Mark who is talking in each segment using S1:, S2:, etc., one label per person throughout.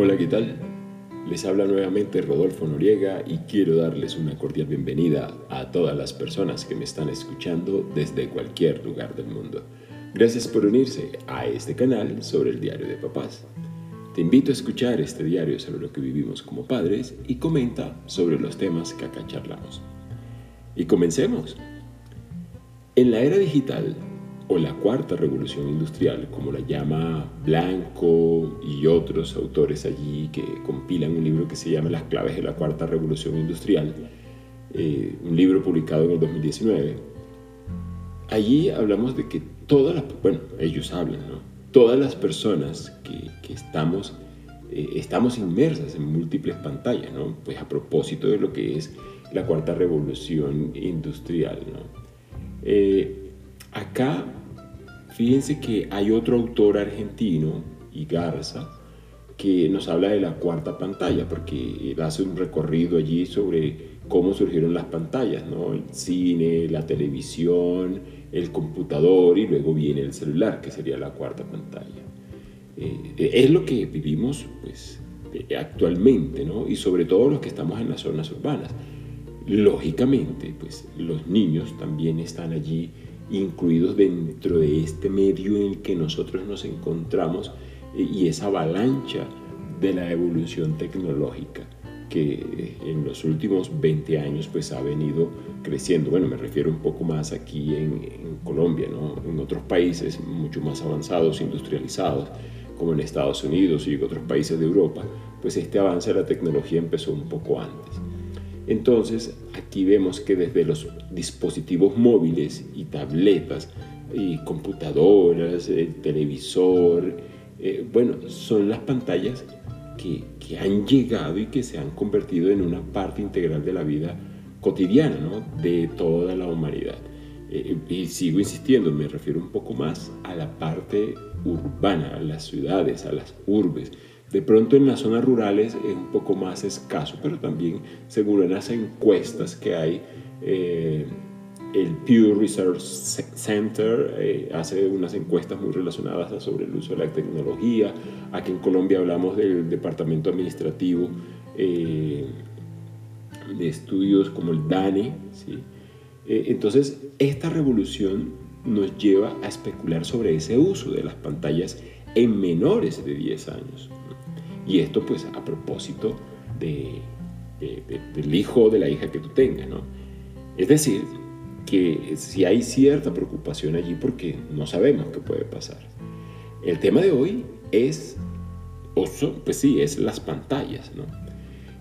S1: Hola, ¿qué tal? Les habla nuevamente Rodolfo Noriega y quiero darles una cordial bienvenida a todas las personas que me están escuchando desde cualquier lugar del mundo. Gracias por unirse a este canal sobre el diario de papás. Te invito a escuchar este diario sobre lo que vivimos como padres y comenta sobre los temas que acá charlamos. Y comencemos. En la era digital, o la cuarta revolución industrial, como la llama Blanco y otros autores allí que compilan un libro que se llama Las claves de la cuarta revolución industrial, eh, un libro publicado en el 2019. Allí hablamos de que todas las, bueno, ellos hablan, ¿no? Todas las personas que, que estamos, eh, estamos inmersas en múltiples pantallas, ¿no? Pues a propósito de lo que es la cuarta revolución industrial, ¿no? Eh, acá Fíjense que hay otro autor argentino, y Garza, que nos habla de la cuarta pantalla, porque hace un recorrido allí sobre cómo surgieron las pantallas, ¿no? El cine, la televisión, el computador y luego viene el celular, que sería la cuarta pantalla. Eh, es lo que vivimos pues, actualmente, ¿no? Y sobre todo los que estamos en las zonas urbanas. Lógicamente, pues los niños también están allí incluidos dentro de este medio en el que nosotros nos encontramos eh, y esa avalancha de la evolución tecnológica que eh, en los últimos 20 años pues ha venido creciendo. Bueno, me refiero un poco más aquí en, Colombia, ¿no? En otros países mucho más avanzados, industrializados, como en Estados Unidos y otros países de Europa, pues este avance de la tecnología empezó un poco antes. Entonces, aquí vemos que desde los dispositivos móviles y tabletas y computadoras, el televisor, eh, bueno, son las pantallas que, han llegado y que se han convertido en una parte integral de la vida cotidiana ¿no? de toda la humanidad. Eh, y sigo insistiendo, me refiero un poco más a la parte urbana, a las ciudades, a las urbes de pronto en las zonas rurales es un poco más escaso, pero también según las encuestas que hay, eh, el Pew Research Center eh, hace unas encuestas muy relacionadas sobre el uso de la tecnología. Aquí en Colombia hablamos del Departamento Administrativo eh, de Estudios como el DANE. entonces, esta revolución nos lleva a especular sobre ese uso de las pantallas en menores de 10 años. Y esto pues a propósito de, del hijo o de la hija que tú tengas, ¿no? Es decir, que si hay cierta preocupación allí porque no sabemos qué puede pasar. El tema de hoy es, pues sí, es las pantallas, ¿no?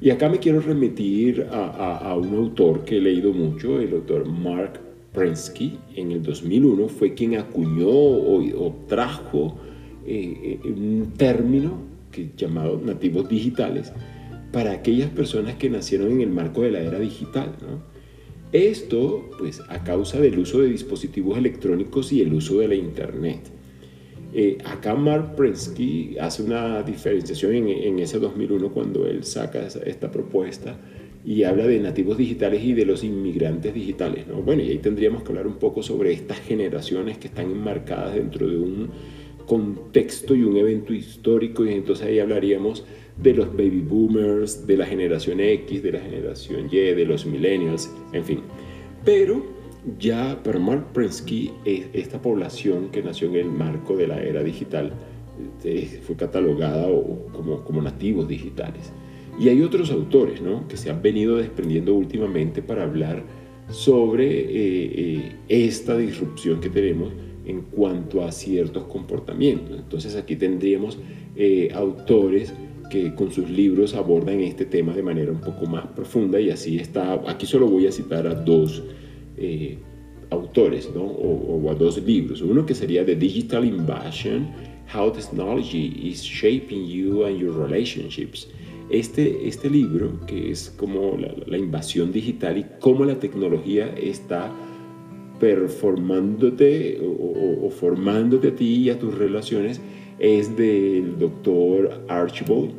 S1: Y acá me quiero remitir a, un autor que he leído mucho, el autor Mark Prensky, en el 2001 fue quien acuñó o, trajo eh, eh, un término llamado nativos digitales, para aquellas personas que nacieron en el marco de la era digital. Esto, pues, a causa del uso de dispositivos electrónicos y el uso de la Internet. Eh, acá Mark Prensky hace una diferenciación en, ese 2001 cuando él saca esta propuesta y habla de nativos digitales y de los inmigrantes digitales. ¿no? Bueno, y ahí tendríamos que hablar un poco sobre estas generaciones que están enmarcadas dentro de un contexto y un evento histórico y entonces ahí hablaríamos de los baby boomers, de la generación X, de la generación Y, de los millennials, en fin. Pero ya para Mark Prensky, esta población que nació en el marco de la era digital eh, fue catalogada como, como nativos digitales. Y hay otros autores ¿no? que se han venido desprendiendo últimamente para hablar sobre eh, eh, esta disrupción que tenemos en cuanto a ciertos comportamientos. Entonces aquí tendríamos eh, autores que con sus libros abordan este tema de manera un poco más profunda y así está, aquí solo voy a citar a dos eh, autores ¿no? o, a dos libros. Uno que sería The Digital Invasion, How Technology is Shaping You and Your Relationships. Este, este libro, que es como la invasión digital y cómo la tecnología está performándote o, formándote a ti y a tus relaciones es del doctor Archibald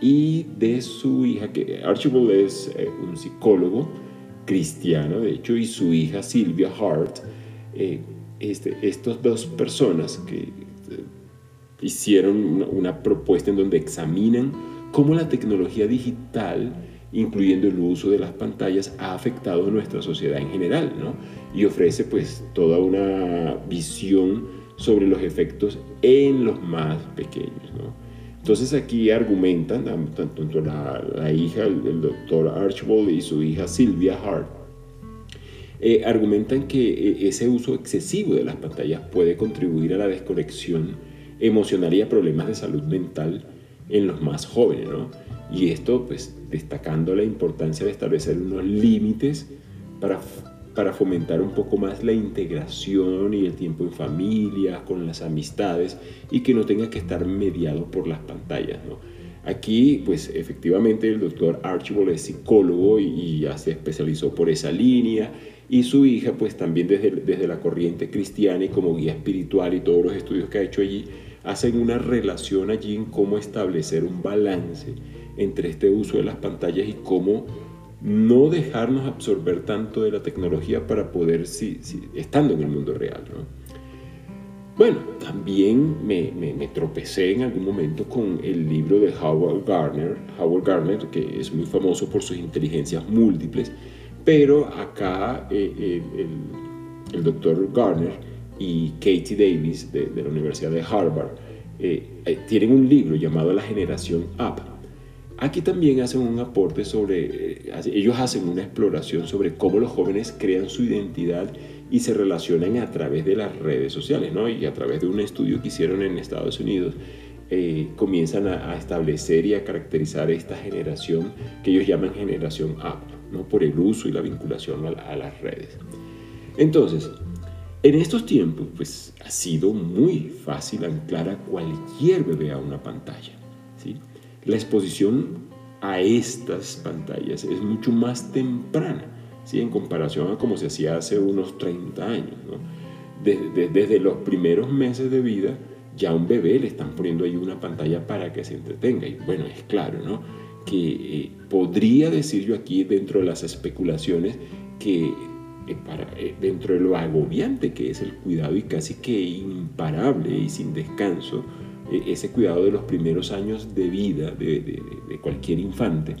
S1: y de su hija, que Archibald es eh, un psicólogo cristiano, de hecho, y su hija Silvia Hart, eh, este, estas dos personas que eh, hicieron una, propuesta en donde examinan cómo la tecnología digital, incluyendo el uso de las pantallas, ha afectado a nuestra sociedad en general, ¿no? Y ofrece pues toda una visión sobre los efectos en los más pequeños, ¿no? Entonces aquí argumentan, tanto la, hija, el, doctor Archibald y su hija Sylvia Hart, eh, argumentan que eh, ese uso excesivo de las pantallas puede contribuir a la desconexión emocional y a problemas de salud mental en los más jóvenes, ¿no? Y esto, pues, destacando la importancia de establecer unos límites para para fomentar un poco más la integración y el tiempo en familia, con las amistades y que no tenga que estar mediado por las pantallas. ¿no? Aquí, pues efectivamente el doctor Archibald es psicólogo y, ya se especializó por esa línea y su hija, pues también desde, desde la corriente cristiana y como guía espiritual y todos los estudios que ha hecho allí, hacen una relación allí en cómo establecer un balance entre este uso de las pantallas y cómo no dejarnos absorber tanto de la tecnología para poder, si, estando en el mundo real. Bueno, también me, tropecé en algún momento con el libro de Howard Gardner, Howard Gardner, que es muy famoso por sus inteligencias múltiples, pero acá eh, eh, el, doctor Gardner y Katie Davis de, la Universidad de Harvard eh, tienen un libro llamado La generación App Aquí también hacen un aporte sobre, eh, ellos hacen una exploración sobre cómo los jóvenes crean su identidad y se relacionan a través de las redes sociales, ¿no? Y a través de un estudio que hicieron en Estados Unidos, eh, comienzan a, establecer y a caracterizar esta generación que ellos llaman generación app, ¿no? Por el uso y la vinculación a, a las redes. Entonces, en estos tiempos, pues ha sido muy fácil anclar a cualquier bebé a una pantalla, ¿sí? la exposición a estas pantallas es mucho más temprana, ¿sí? en comparación a como se hacía hace unos 30 años. Desde, los primeros meses de vida, ya a un bebé le están poniendo ahí una pantalla para que se entretenga. Y bueno, es claro, ¿no? Que eh, podría decir yo aquí dentro de las especulaciones que para, eh, dentro de lo agobiante que es el cuidado y casi que imparable y sin descanso e-, ese cuidado de los primeros años de vida de, cualquier infante,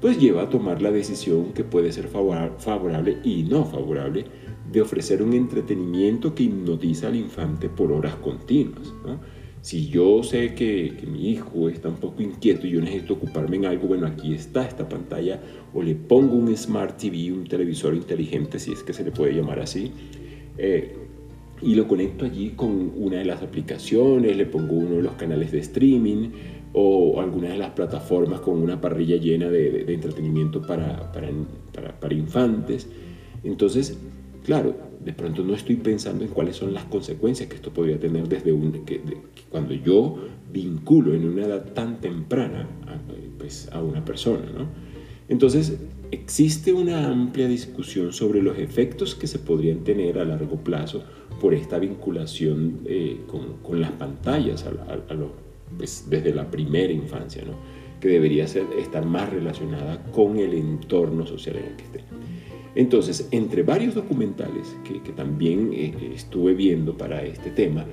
S1: pues lleva a tomar la decisión que puede ser favorable y no favorable de ofrecer un entretenimiento que hipnotiza al infante por horas continuas. Si yo sé que, mi hijo está un poco inquieto y yo necesito ocuparme en algo, bueno, aquí está esta pantalla, o le pongo un Smart TV, un televisor inteligente, si es que se le puede llamar así, eh, y lo conecto allí con una de las aplicaciones, le pongo uno de los canales de streaming o alguna de las plataformas con una parrilla llena de, entretenimiento para, para, para, infantes. Entonces, claro, de pronto no estoy pensando en cuáles son las consecuencias que esto podría tener desde un, que, cuando yo vinculo en una edad tan temprana a, pues, a una persona. ¿no? Entonces, existe una amplia discusión sobre los efectos que se podrían tener a largo plazo por esta vinculación eh, con, las pantallas pues, desde la primera infancia, ¿no? que debería ser, estar más relacionada con el entorno social en el que esté. Entonces, entre varios documentales que, también eh, estuve viendo para este tema,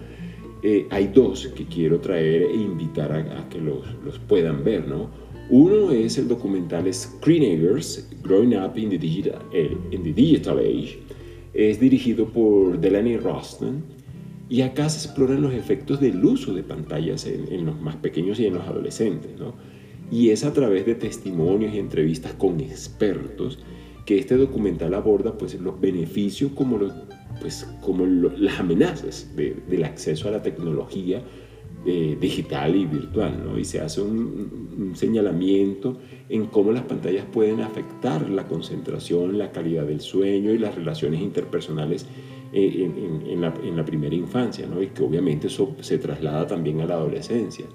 S1: eh, hay dos que quiero traer e invitar a, que los, los, puedan ver. ¿no? Uno es el documental Screenagers, Growing Up in the Digital, in the Digital Age, es dirigido por Delaney Roston y acá se exploran los efectos del uso de pantallas en, los más pequeños y en los adolescentes. ¿no? Y es a través de testimonios y entrevistas con expertos que este documental aborda pues, los beneficios como, los, pues, como las amenazas del acceso a la tecnología eh, digital y virtual, ¿no? y se hace un, señalamiento en cómo las pantallas pueden afectar la concentración, la calidad del sueño y las relaciones interpersonales eh, en, la, primera infancia, ¿no? y que obviamente eso se traslada también a la adolescencia.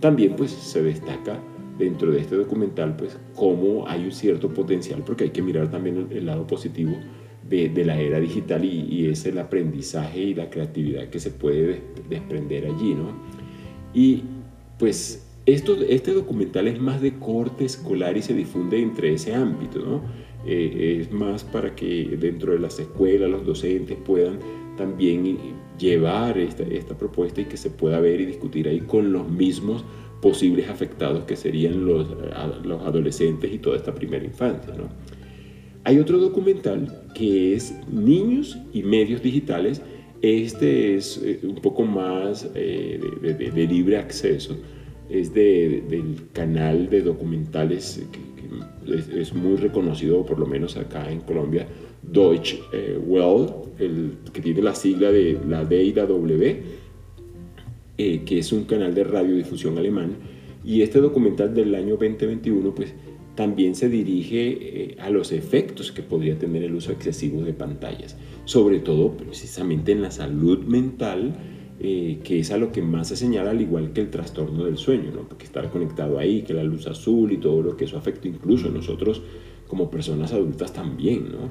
S1: También pues se destaca dentro de este documental pues cómo hay un cierto potencial, porque hay que mirar también el, lado positivo de, la era digital y, y, es el aprendizaje y la creatividad que se puede desprender allí, ¿no? Y pues esto, este documental es más de corte escolar y se difunde entre ese ámbito, ¿no? Eh, es más para que dentro de las escuelas los docentes puedan también llevar esta, esta, propuesta y que se pueda ver y discutir ahí con los mismos posibles afectados que serían los, los adolescentes y toda esta primera infancia. ¿no? Hay otro documental que es Niños y Medios Digitales. Este es eh, un poco más eh, de, libre acceso. Es del canal de documentales que, es, muy reconocido, por lo menos acá en Colombia, Deutsche eh, el, que tiene la sigla de la DIW, que es un canal de radiodifusión alemán. Y este documental del año 2021, pues también se dirige eh, a los efectos que podría tener el uso excesivo de pantallas, sobre todo precisamente en la salud mental, eh, que es a lo que más se señala, al igual que el trastorno del sueño, ¿no? porque estar conectado ahí, que la luz azul y todo lo que eso afecta, incluso nosotros como personas adultas también. ¿no?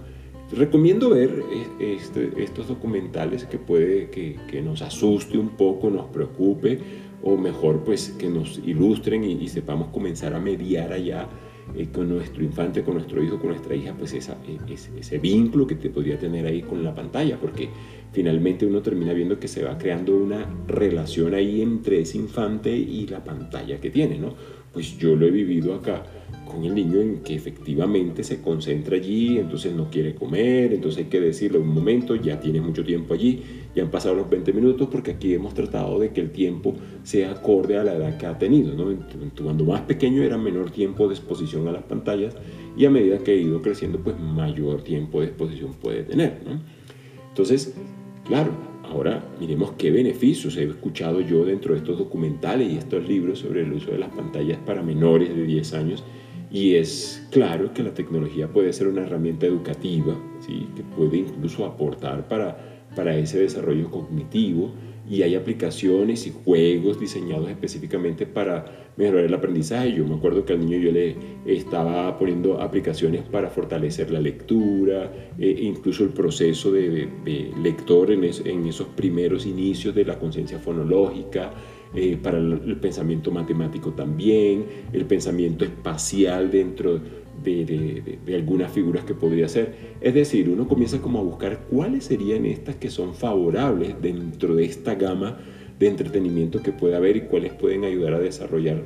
S1: Recomiendo ver eh, este, estos documentales que puede que, nos asuste un poco, nos preocupe, o mejor pues que nos ilustren y, sepamos comenzar a mediar allá eh, con nuestro infante, con nuestro hijo, con nuestra hija, pues esa, e, ese, vínculo que te podría tener ahí con la pantalla, porque finalmente uno termina viendo que se va creando una relación ahí entre ese infante y la pantalla que tiene, ¿no? Pues yo lo he vivido acá con el niño en que efectivamente se concentra allí, entonces no quiere comer, entonces hay que decirle un momento, ya tiene mucho tiempo allí, ya han pasado los 20 minutos porque aquí hemos tratado de que el tiempo sea acorde a la edad que ha tenido. ¿no? Cuando más pequeño era menor tiempo de exposición a las pantallas y a medida que ha ido creciendo, pues mayor tiempo de exposición puede tener. ¿no? Entonces, claro, ahora miremos qué beneficios he escuchado yo dentro de estos documentales y estos libros sobre el uso de las pantallas para menores de 10 años y es claro que la tecnología puede ser una herramienta educativa, ¿sí? que puede incluso aportar para, para ese desarrollo cognitivo y hay aplicaciones y juegos diseñados específicamente para mejorar el aprendizaje. Yo me acuerdo que al niño yo le estaba poniendo aplicaciones para fortalecer la lectura, e incluso el proceso de, lector en, en, esos primeros inicios de la conciencia fonológica, eh, para el, pensamiento matemático también, el pensamiento espacial dentro de, algunas figuras que podría ser. Es decir, uno comienza como a buscar cuáles serían estas que son favorables dentro de esta gama de entretenimiento que puede haber y cuáles pueden ayudar a desarrollar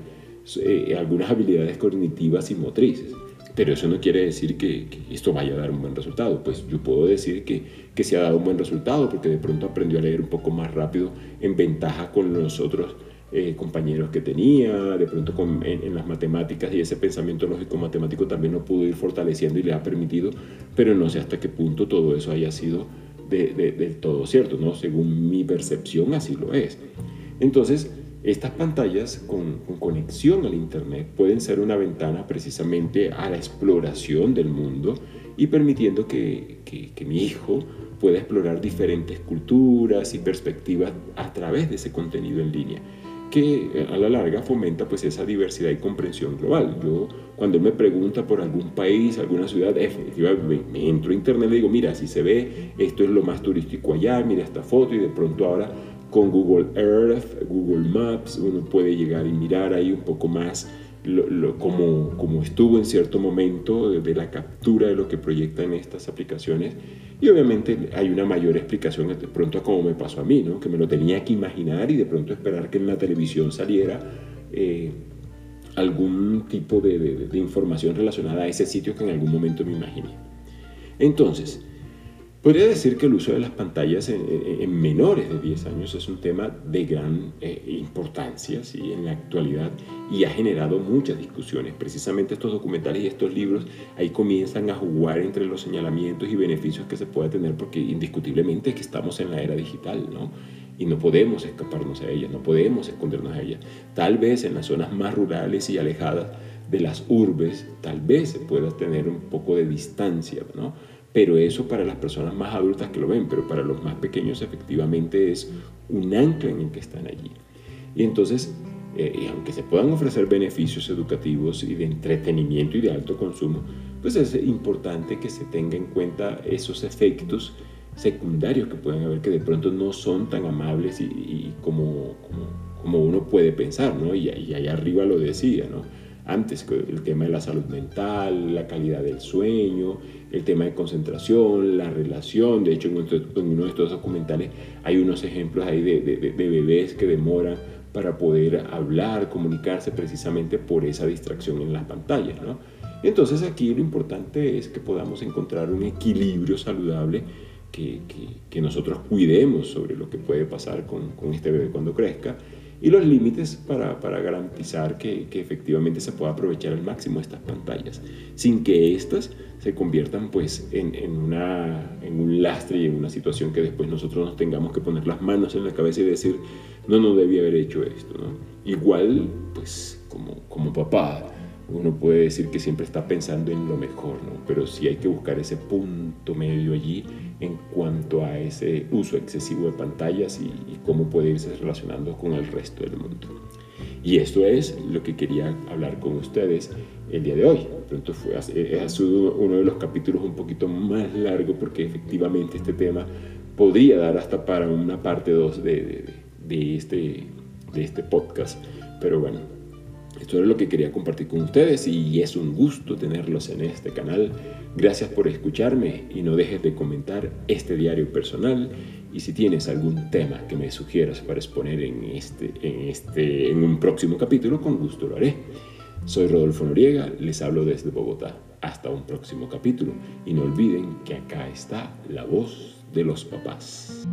S1: eh, algunas habilidades cognitivas y motrices. Pero eso no quiere decir que, esto vaya a dar un buen resultado. Pues yo puedo decir que, que se ha dado un buen resultado porque de pronto aprendió a leer un poco más rápido en ventaja con los otros eh, compañeros que tenía, de pronto en, las matemáticas y ese pensamiento lógico matemático también lo pudo ir fortaleciendo y le ha permitido, pero no sé hasta qué punto todo eso haya sido del todo cierto, ¿no? Según mi percepción así lo es. Entonces, estas pantallas con, conexión al Internet pueden ser una ventana precisamente a la exploración del mundo y permitiendo que, que, mi hijo pueda explorar diferentes culturas y perspectivas a través de ese contenido en línea que eh, a la larga fomenta pues esa diversidad y comprensión global. Yo cuando él me pregunta por algún país, alguna ciudad, efectivamente me entro a internet y digo, mira, si se ve, esto es lo más turístico allá, mira esta foto y de pronto ahora con Google Earth, Google Maps, uno puede llegar y mirar ahí un poco más como, como, estuvo en cierto momento de, la captura de lo que proyectan estas aplicaciones. Y obviamente hay una mayor explicación de pronto a cómo me pasó a mí, ¿no? que me lo tenía que imaginar y de pronto esperar que en la televisión saliera eh, algún tipo de, de información relacionada a ese sitio que en algún momento me imaginé. Entonces, Podría decir que el uso de las pantallas en, menores de 10 años es un tema de gran eh, importancia ¿sí? en la actualidad y ha generado muchas discusiones. Precisamente estos documentales y estos libros ahí comienzan a jugar entre los señalamientos y beneficios que se puede tener porque indiscutiblemente es que estamos en la era digital, ¿no? Y no podemos escaparnos a ella, no podemos escondernos a ella. Tal vez en las zonas más rurales y alejadas de las urbes, tal vez se pueda tener un poco de distancia, ¿no? Pero eso para las personas más adultas que lo ven, pero para los más pequeños efectivamente es un ancla en el que están allí. Y entonces, eh, aunque se puedan ofrecer beneficios educativos y de entretenimiento y de alto consumo, pues es importante que se tenga en cuenta esos efectos secundarios que pueden haber que de pronto no son tan amables y, como, como, uno puede pensar, ¿no? Y, y allá arriba lo decía, ¿no? Antes, el tema de la salud mental, la calidad del sueño, el tema de concentración, la relación. De hecho, en uno de estos documentales hay unos ejemplos ahí de, bebés que demoran para poder hablar, comunicarse precisamente por esa distracción en las pantallas. ¿no? Entonces aquí lo importante es que podamos encontrar un equilibrio saludable, que, que, nosotros cuidemos sobre lo que puede pasar con, con este bebé cuando crezca y los límites para, para garantizar que, que, efectivamente se pueda aprovechar al máximo estas pantallas, sin que éstas se conviertan pues en, en, una, en un lastre y en una situación que después nosotros nos tengamos que poner las manos en la cabeza y decir, no, no debía haber hecho esto. ¿no? Igual, pues como, como papá, uno puede decir que siempre está pensando en lo mejor, ¿no? pero sí hay que buscar ese punto medio allí en cuanto a ese uso excesivo de pantallas y, cómo puede irse relacionando con el resto del mundo. Y esto es lo que quería hablar con ustedes el día de hoy. Pronto fue, ha sido uno de los capítulos un poquito más largo porque efectivamente este tema podría dar hasta para una parte 2 de, de, este, de este podcast. Pero bueno, esto es lo que quería compartir con ustedes y es un gusto tenerlos en este canal. Gracias por escucharme y no dejes de comentar este diario personal y si tienes algún tema que me sugieras para exponer en, este, en, este, en un próximo capítulo, con gusto lo haré. Soy Rodolfo Noriega, les hablo desde Bogotá. Hasta un próximo capítulo y no olviden que acá está la voz de los papás.